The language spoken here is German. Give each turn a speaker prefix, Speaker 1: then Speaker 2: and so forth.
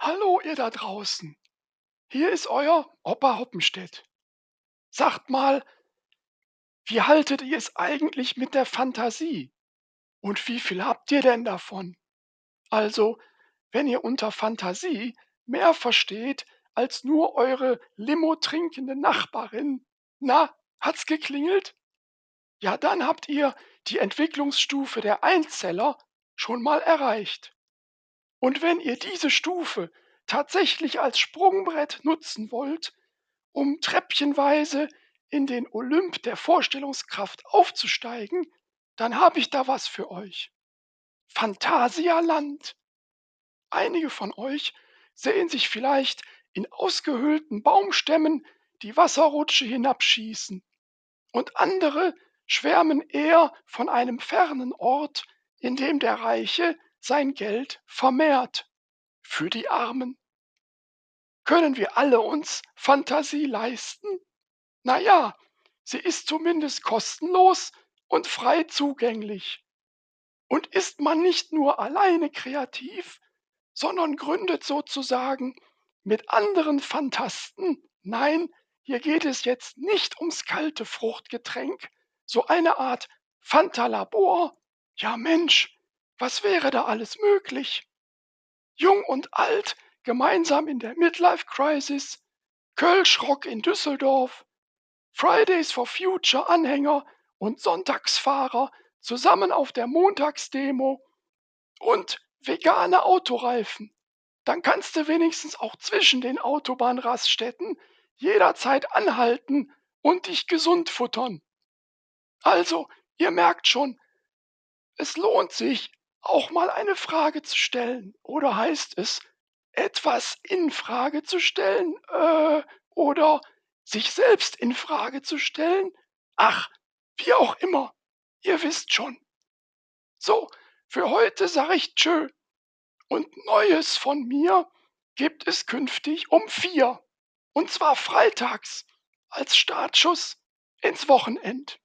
Speaker 1: Hallo, ihr da draußen. Hier ist euer Opa Hoppenstedt. Sagt mal, wie haltet ihr es eigentlich mit der Fantasie? Und wie viel habt ihr denn davon? Also, wenn ihr unter Fantasie mehr versteht als nur eure Limo trinkende Nachbarin, na, hat's geklingelt? Ja, dann habt ihr die Entwicklungsstufe der Einzeller schon mal erreicht. Und wenn ihr diese Stufe tatsächlich als Sprungbrett nutzen wollt, um treppchenweise in den Olymp der Vorstellungskraft aufzusteigen, dann habe ich da was für euch. Phantasialand. Einige von euch sehen sich vielleicht in ausgehöhlten Baumstämmen die Wasserrutsche hinabschießen und andere schwärmen eher von einem fernen Ort, in dem der Reiche sein Geld vermehrt für die Armen. Können wir alle uns Fantasie leisten? Na ja, sie ist zumindest kostenlos und frei zugänglich. Und ist man nicht nur alleine kreativ, sondern gründet sozusagen mit anderen Phantasten, nein, hier geht es jetzt nicht ums kalte Fruchtgetränk, so eine Art Fantalabor. Ja Mensch, was wäre da alles möglich? Jung und alt gemeinsam in der Midlife Crisis, Kölschrock in Düsseldorf, Fridays for Future Anhänger und Sonntagsfahrer zusammen auf der Montagsdemo und vegane Autoreifen. Dann kannst du wenigstens auch zwischen den Autobahnraststätten jederzeit anhalten und dich gesund futtern. Also, ihr merkt schon, es lohnt sich, auch mal eine Frage zu stellen. Oder heißt es, etwas in Frage zu stellen? Äh, oder sich selbst in Frage zu stellen? Ach, wie auch immer. Ihr wisst schon. So, für heute sage ich tschö. Und Neues von mir gibt es künftig um vier. Und zwar freitags als Startschuss ins Wochenend.